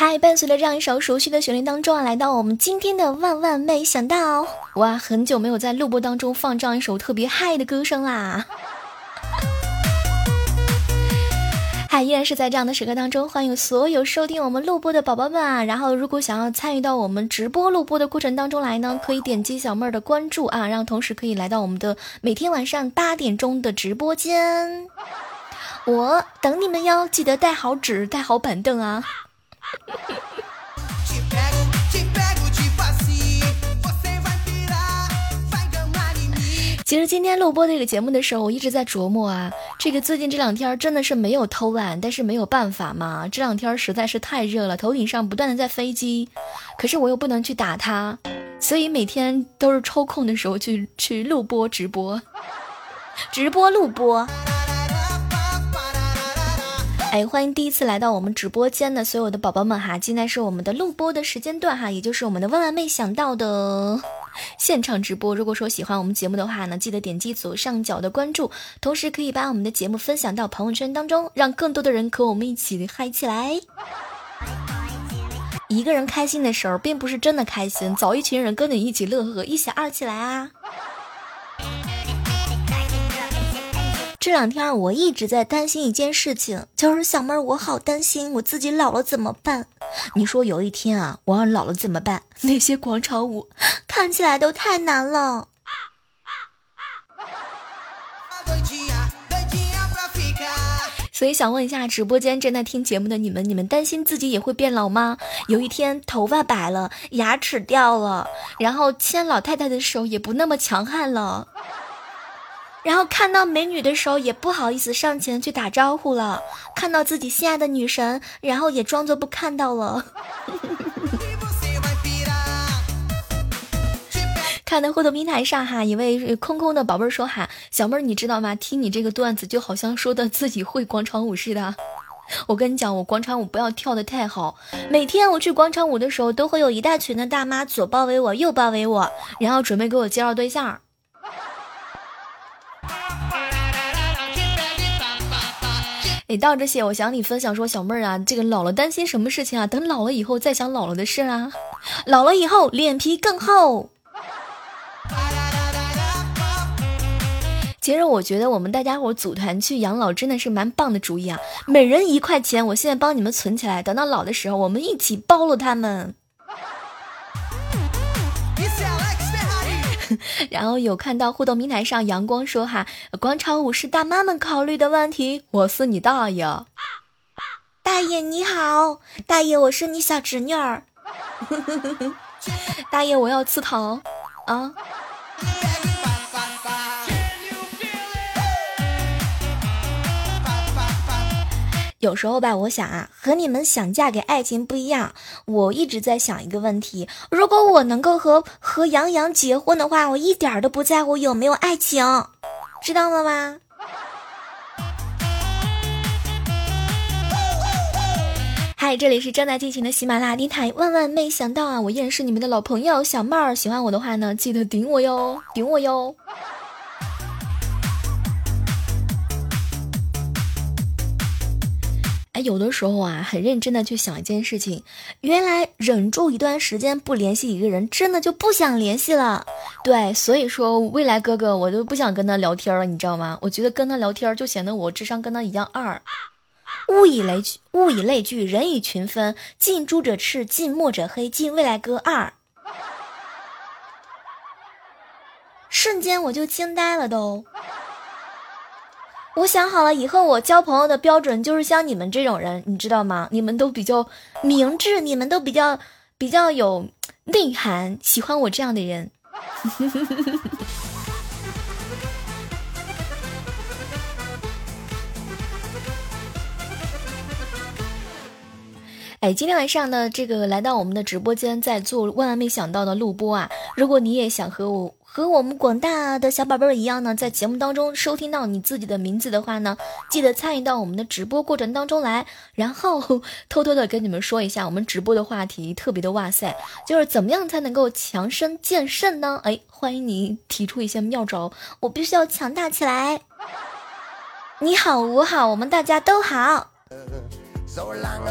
嗨，伴随着这样一首熟悉的旋律当中啊，来到我们今天的万万没想到，哇，很久没有在录播当中放这样一首特别嗨的歌声啦。依然是在这样的时刻当中，欢迎所有收听我们录播的宝宝们啊！然后，如果想要参与到我们直播录播的过程当中来呢，可以点击小妹儿的关注啊，然后同时可以来到我们的每天晚上八点钟的直播间，我等你们哟！记得带好纸，带好板凳啊！其实今天录播这个节目的时候，我一直在琢磨啊，这个最近这两天真的是没有偷懒，但是没有办法嘛，这两天实在是太热了，头顶上不断的在飞机，可是我又不能去打它，所以每天都是抽空的时候去去录播直播，直播录播。哎，欢迎第一次来到我们直播间的所有的宝宝们哈！现在是我们的录播的时间段哈，也就是我们的万万没想到的现场直播。如果说喜欢我们节目的话呢，记得点击左上角的关注，同时可以把我们的节目分享到朋友圈当中，让更多的人和我们一起嗨起来。一个人开心的时候，并不是真的开心，找一群人跟你一起乐呵，一起二起来啊！这两天我一直在担心一件事情，就是小妹儿，我好担心我自己老了怎么办？你说有一天啊，我要老了怎么办？那些广场舞看起来都太难了。所以想问一下直播间正在听节目的你们，你们担心自己也会变老吗？有一天头发白了，牙齿掉了，然后牵老太太的手也不那么强悍了。然后看到美女的时候也不好意思上前去打招呼了，看到自己心爱的女神，然后也装作不看到了。看到互动平台上哈，一位空空的宝贝儿说哈，小妹儿你知道吗？听你这个段子就好像说的自己会广场舞似的。我跟你讲，我广场舞不要跳的太好，每天我去广场舞的时候，都会有一大群的大妈左包围我，右包围我，然后准备给我介绍对象。哎，到这些，我想你分享说，小妹儿啊，这个老了担心什么事情啊？等老了以后再想老了的事啊。老了以后脸皮更厚。其实我觉得我们大家伙组团去养老真的是蛮棒的主意啊！每人一块钱，我现在帮你们存起来，等到老的时候我们一起包了他们。然后有看到互动平台上阳光说哈，广场舞是大妈们考虑的问题，我是你大爷，大爷你好，大爷我是你小侄女儿，大爷我要吃糖啊。有时候吧，我想啊，和你们想嫁给爱情不一样。我一直在想一个问题：如果我能够和和杨洋结婚的话，我一点都不在乎有没有爱情，知道了吗？嗨，这里是正在进行的喜马拉雅电台。万万没想到啊，我依然是你们的老朋友小妹儿。喜欢我的话呢，记得顶我哟，顶我哟。有的时候啊，很认真的去想一件事情，原来忍住一段时间不联系一个人，真的就不想联系了。对，所以说未来哥哥，我都不想跟他聊天了，你知道吗？我觉得跟他聊天就显得我智商跟他一样二。物以类聚，物以类聚，人以群分，近朱者赤，近墨者黑，近未来哥二。瞬间我就惊呆了都。我想好了，以后我交朋友的标准就是像你们这种人，你知道吗？你们都比较明智，你们都比较比较有内涵，喜欢我这样的人。哎，今天晚上呢，这个来到我们的直播间，在做万万没想到的录播啊！如果你也想和我。和我们广大的小宝贝儿一样呢，在节目当中收听到你自己的名字的话呢，记得参与到我们的直播过程当中来。然后偷偷的跟你们说一下，我们直播的话题特别的哇塞，就是怎么样才能够强身健肾呢？哎，欢迎你提出一些妙招，我必须要强大起来。你好，我好，我们大家都好。So long,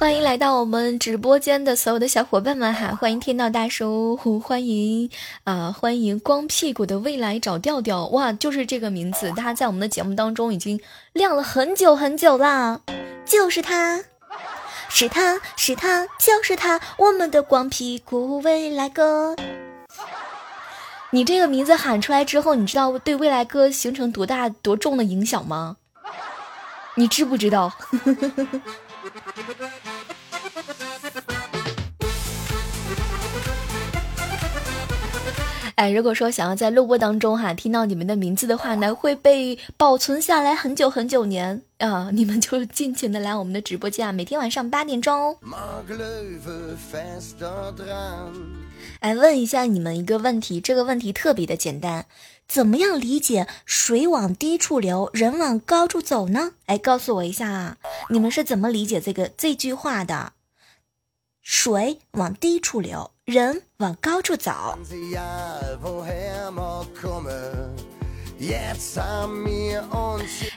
欢迎来到我们直播间的所有的小伙伴们哈！欢迎天道大叔，欢迎啊，欢迎光屁股的未来找调调哇，就是这个名字，他在我们的节目当中已经亮了很久很久啦，就是他，是他是他就是他，我们的光屁股未来哥。你这个名字喊出来之后，你知道对未来哥形成多大多重的影响吗？你知不知道？哎，如果说想要在录播当中哈听到你们的名字的话呢，会被保存下来很久很久年啊！你们就尽情的来我们的直播间啊，每天晚上八点钟哦。哎，问一下你们一个问题，这个问题特别的简单，怎么样理解“水往低处流，人往高处走”呢？哎，告诉我一下啊，你们是怎么理解这个这句话的？水往低处流。人往高处走。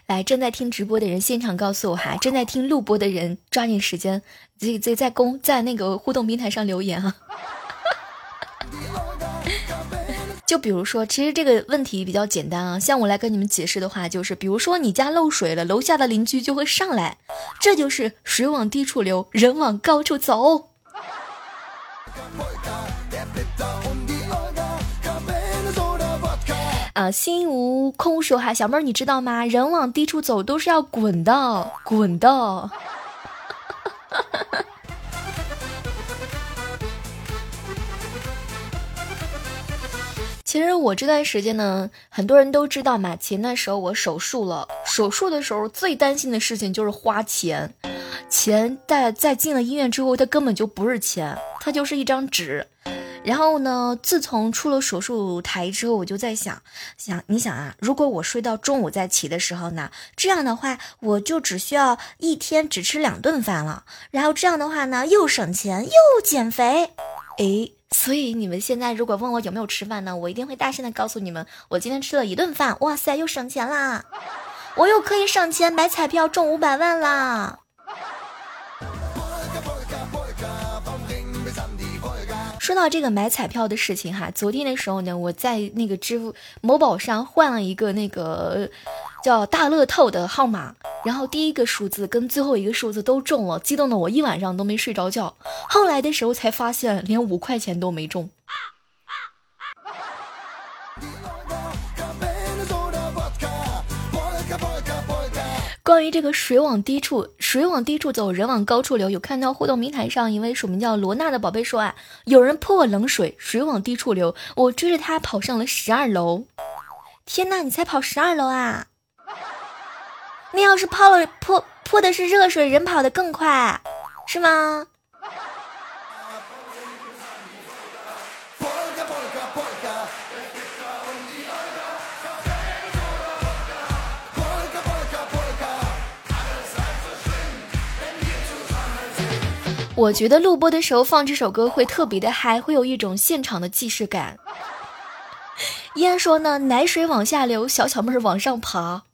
来，正在听直播的人现场告诉我哈，正在听录播的人抓紧时间，在在在公在那个互动平台上留言哈。就比如说，其实这个问题比较简单啊，像我来跟你们解释的话，就是比如说你家漏水了，楼下的邻居就会上来，这就是水往低处流，人往高处走。啊，心无空手哈，小妹儿你知道吗？人往低处走都是要滚的，滚的。其实我这段时间呢，很多人都知道嘛。前段时候我手术了，手术的时候最担心的事情就是花钱，钱在在进了医院之后，它根本就不是钱，它就是一张纸。然后呢？自从出了手术台之后，我就在想，想你想啊，如果我睡到中午再起的时候呢？这样的话，我就只需要一天只吃两顿饭了。然后这样的话呢，又省钱又减肥。诶，所以你们现在如果问我有没有吃饭呢，我一定会大声的告诉你们，我今天吃了一顿饭。哇塞，又省钱啦！我又可以省钱买彩票中五百万啦！说到这个买彩票的事情哈，昨天的时候呢，我在那个支付某宝上换了一个那个叫大乐透的号码，然后第一个数字跟最后一个数字都中了，激动的我一晚上都没睡着觉。后来的时候才发现，连五块钱都没中。关于这个水往低处，水往低处走，人往高处流。有看到互动平台上一位署名叫罗娜的宝贝说啊，有人泼我冷水，水往低处流，我追着他跑上了十二楼。天呐，你才跑十二楼啊？那要是泡了泼泼的是热水，人跑得更快，是吗？我觉得录播的时候放这首歌会特别的嗨，会有一种现场的既视感。依说呢，奶水往下流，小小妹儿往上爬。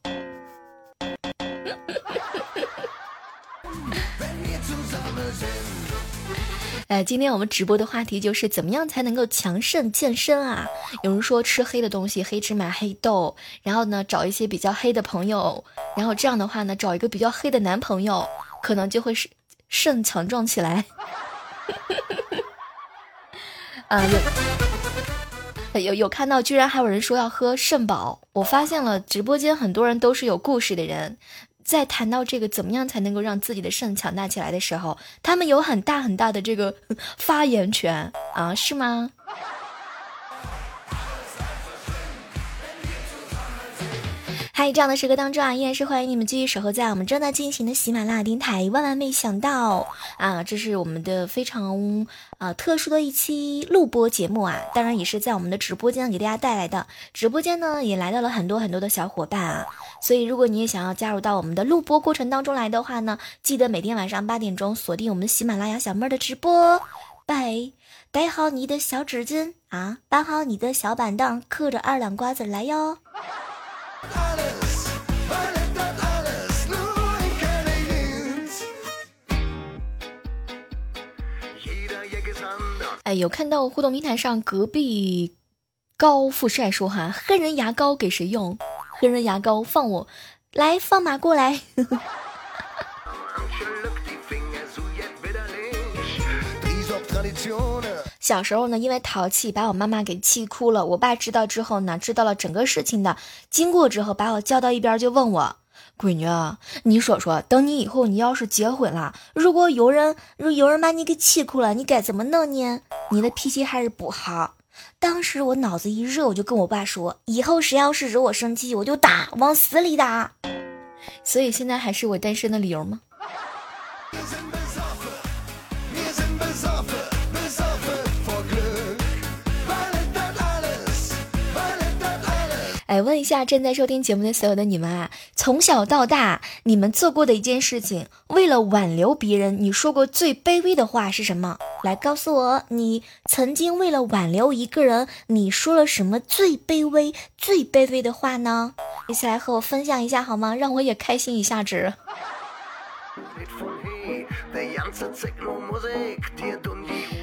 哎，今天我们直播的话题就是怎么样才能够强肾健身啊？有人说吃黑的东西，黑芝麻、黑豆，然后呢找一些比较黑的朋友，然后这样的话呢找一个比较黑的男朋友，可能就会是。肾强壮起来，啊有有有看到，居然还有人说要喝肾宝。我发现了，直播间很多人都是有故事的人，在谈到这个怎么样才能够让自己的肾强大起来的时候，他们有很大很大的这个 发言权啊，是吗？嗨，这样的时刻当中啊，依然是欢迎你们继续守候在我们正在进行的喜马拉雅电台。万万没想到啊，这是我们的非常啊特殊的一期录播节目啊，当然也是在我们的直播间给大家带来的。直播间呢也来到了很多很多的小伙伴啊，所以如果你也想要加入到我们的录播过程当中来的话呢，记得每天晚上八点钟锁定我们的喜马拉雅小妹儿的直播，拜。带好你的小纸巾啊，搬好你的小板凳，嗑着二两瓜子来哟。有看到互动平台上隔壁高富帅说哈，黑人牙膏给谁用？黑人牙膏放我来，放马过来。小时候呢，因为淘气把我妈妈给气哭了。我爸知道之后呢，知道了整个事情的经过之后，把我叫到一边就问我：“闺女，你说说，等你以后你要是结婚了，如果有人如有人把你给气哭了，你该怎么弄呢？你的脾气还是不好。”当时我脑子一热，我就跟我爸说：“以后谁要是惹我生气，我就打，往死里打。”所以现在还是我单身的理由吗？哎，问一下正在收听节目的所有的你们啊，从小到大，你们做过的一件事情，为了挽留别人，你说过最卑微的话是什么？来告诉我，你曾经为了挽留一个人，你说了什么最卑微、最卑微的话呢？一起来和我分享一下好吗？让我也开心一下子。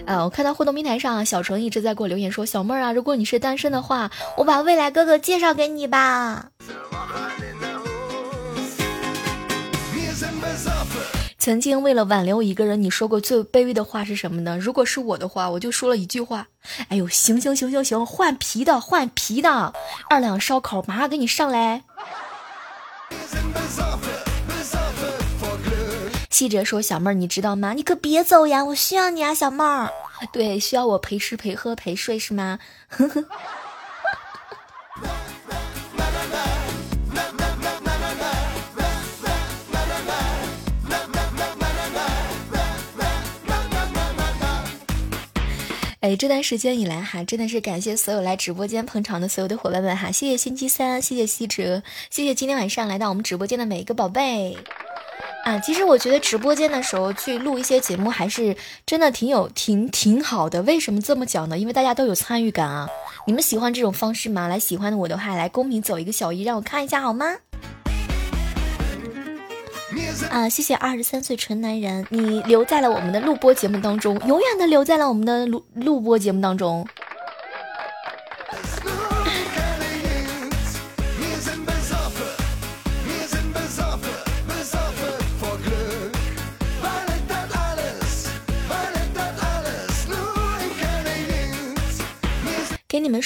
呃，我看到互动平台上，小程一直在给我留言说：“小妹儿啊，如果你是单身的话，我把未来哥哥介绍给你吧。”曾经为了挽留一个人，你说过最卑微的话是什么呢？如果是我的话，我就说了一句话：“哎呦，行行行行行，换皮的换皮的，二两烧烤马上给你上来。”记者说：“小妹儿，你知道吗？你可别走呀，我需要你啊，小妹儿。对，需要我陪吃陪喝陪睡是吗？”呵呵。哎，这段时间以来哈，真的是感谢所有来直播间捧场的所有的伙伴们哈，谢谢星期三，谢谢西哲，谢谢今天晚上来到我们直播间的每一个宝贝。啊，其实我觉得直播间的时候去录一些节目，还是真的挺有、挺挺好的。为什么这么讲呢？因为大家都有参与感啊。你们喜欢这种方式吗？来，喜欢的我的话，来公屏走一个小一，让我看一下好吗？啊，谢谢二十三岁纯男人，你留在了我们的录播节目当中，永远的留在了我们的录录播节目当中。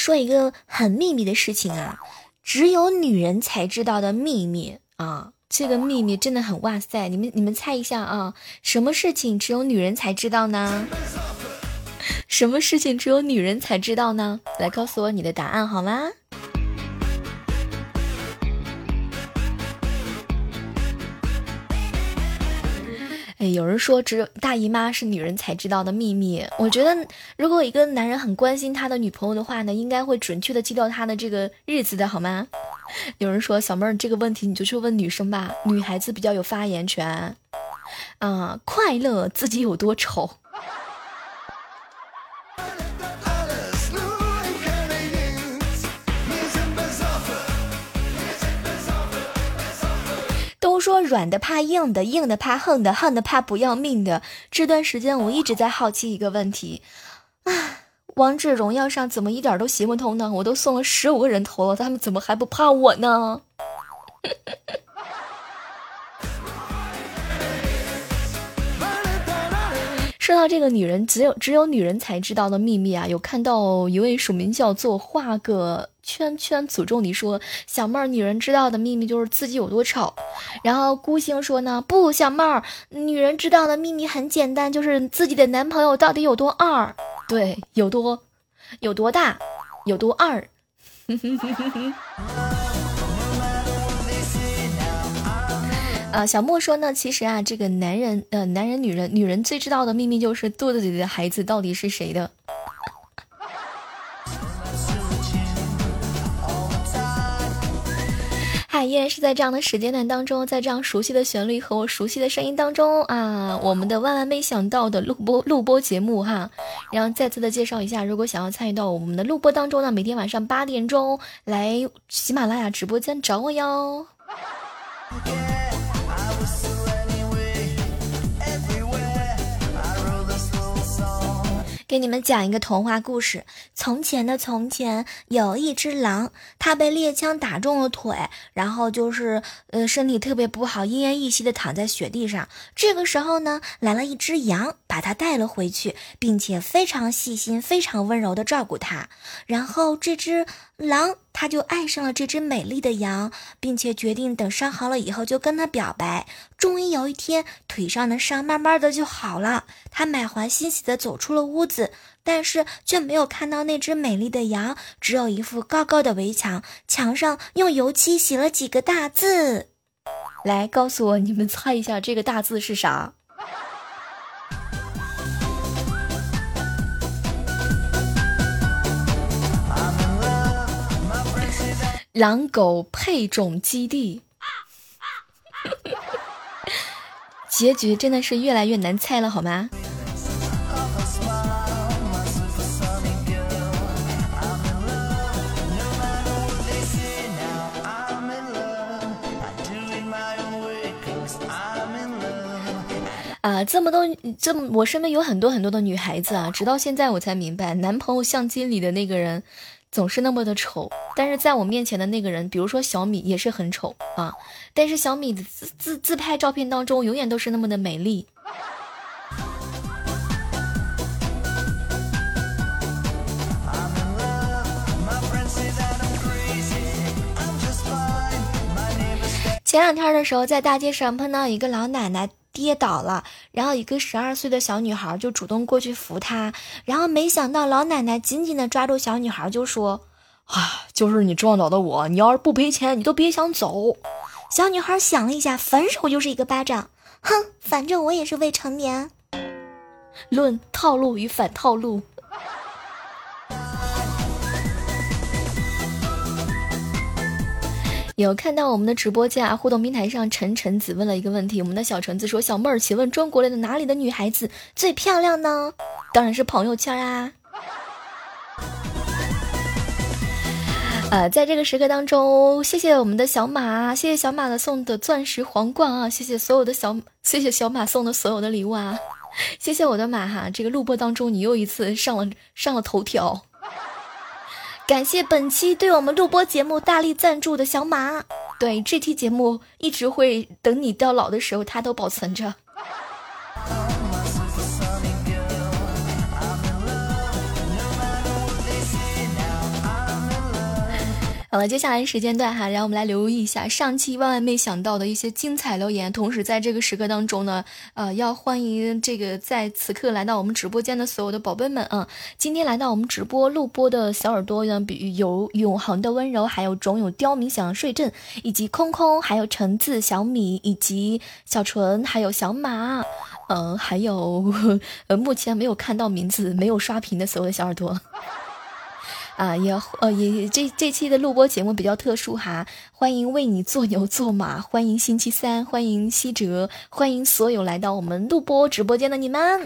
说一个很秘密的事情啊，只有女人才知道的秘密啊！这个秘密真的很哇塞！你们你们猜一下啊，什么事情只有女人才知道呢？什么事情只有女人才知道呢？来告诉我你的答案好吗？哎，有人说只有大姨妈是女人才知道的秘密。我觉得，如果一个男人很关心他的女朋友的话呢，应该会准确的记到他的这个日子的好吗？有人说小妹儿这个问题你就去问女生吧，女孩子比较有发言权。啊，快乐自己有多丑？说软的怕硬的，硬的怕横的，横的怕不要命的。这段时间我一直在好奇一个问题，啊，王者荣耀上怎么一点都行不通呢？我都送了十五个人头了，他们怎么还不怕我呢？说到这个女人，只有只有女人才知道的秘密啊！有看到一位署名叫做画个。圈圈诅咒你说小妹儿，女人知道的秘密就是自己有多丑。然后孤星说呢，不，小妹儿，女人知道的秘密很简单，就是自己的男朋友到底有多二，对，有多，有多大，有多二。啊，小莫说呢，其实啊，这个男人，呃，男人、女人，女人最知道的秘密就是肚子里的孩子到底是谁的。依然是在这样的时间段当中，在这样熟悉的旋律和我熟悉的声音当中啊，我们的万万没想到的录播录播节目哈，然后再次的介绍一下，如果想要参与到我们的录播当中呢，每天晚上八点钟来喜马拉雅直播间找我哟。给你们讲一个童话故事。从前的从前，有一只狼，它被猎枪打中了腿，然后就是呃身体特别不好，奄奄一息的躺在雪地上。这个时候呢，来了一只羊，把它带了回去，并且非常细心、非常温柔的照顾它。然后这只狼。他就爱上了这只美丽的羊，并且决定等伤好了以后就跟他表白。终于有一天，腿上的伤慢慢的就好了。他满怀欣喜的走出了屋子，但是却没有看到那只美丽的羊，只有一副高高的围墙，墙上用油漆写了几个大字。来，告诉我，你们猜一下这个大字是啥？狼狗配种基地，结局真的是越来越难猜了，好吗？啊，这么多，这么我身边有很多很多的女孩子啊，直到现在我才明白，男朋友相机里的那个人。总是那么的丑，但是在我面前的那个人，比如说小米，也是很丑啊。但是小米的自自自拍照片当中，永远都是那么的美丽。前两天的时候，在大街上碰到一个老奶奶。跌倒了，然后一个十二岁的小女孩就主动过去扶她，然后没想到老奶奶紧紧的抓住小女孩就说：“啊，就是你撞倒的我，你要是不赔钱，你都别想走。”小女孩想了一下，反手就是一个巴掌，哼，反正我也是未成年。论套路与反套路。有看到我们的直播间啊，互动平台上，陈陈子问了一个问题。我们的小橙子说：“小妹儿，请问中国的哪里的女孩子最漂亮呢？”当然是朋友圈啊。呃，在这个时刻当中，谢谢我们的小马，谢谢小马的送的钻石皇冠啊，谢谢所有的小，谢谢小马送的所有的礼物啊，谢谢我的马哈，这个录播当中你又一次上了上了头条。感谢本期对我们录播节目大力赞助的小马，对这期节目一直会等你到老的时候，他都保存着。好了，接下来时间段哈，让我们来留意一下上期万万没想到的一些精彩留言。同时，在这个时刻当中呢，呃，要欢迎这个在此刻来到我们直播间的所有的宝贝们啊！今天来到我们直播录播的小耳朵呢，比有永恒的温柔，还有总有刁民想要睡阵，以及空空，还有橙子、小米，以及小纯，还有小马，嗯，还有 呃，目前没有看到名字、没有刷屏的所有的小耳朵。啊，也呃也这这期的录播节目比较特殊哈，欢迎为你做牛做马，欢迎星期三，欢迎西哲，欢迎所有来到我们录播直播间的你们。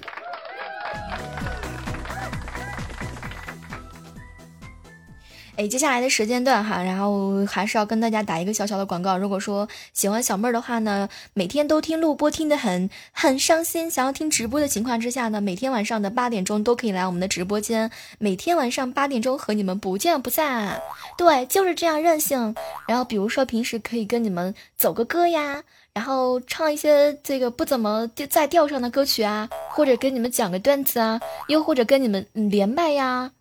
哎，接下来的时间段哈，然后还是要跟大家打一个小小的广告。如果说喜欢小妹儿的话呢，每天都听录播听得很很伤心，想要听直播的情况之下呢，每天晚上的八点钟都可以来我们的直播间，每天晚上八点钟和你们不见不散。对，就是这样任性。然后比如说平时可以跟你们走个歌呀，然后唱一些这个不怎么在调上的歌曲啊，或者跟你们讲个段子啊，又或者跟你们连麦呀。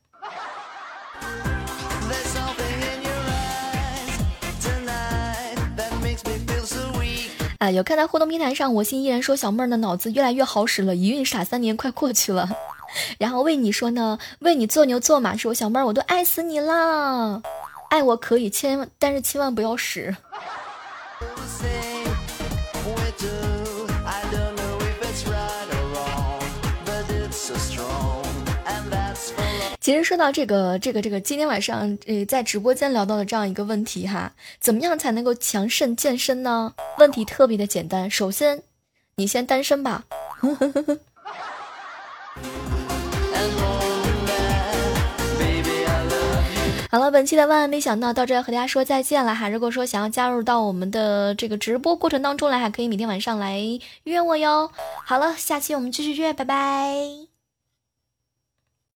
有看到互动平台上，我心依然说小妹儿的脑子越来越好使了，一孕傻三年快过去了。然后为你说呢，为你做牛做马，说小妹儿我都爱死你了，爱我可以，千万但是千万不要使。其实说到这个这个这个，今天晚上呃在直播间聊到的这样一个问题哈，怎么样才能够强肾健身呢？问题特别的简单，首先你先单身吧。好了，本期的万万没想到到这和大家说再见了哈。如果说想要加入到我们的这个直播过程当中来，还可以每天晚上来约我哟。好了，下期我们继续约，拜拜。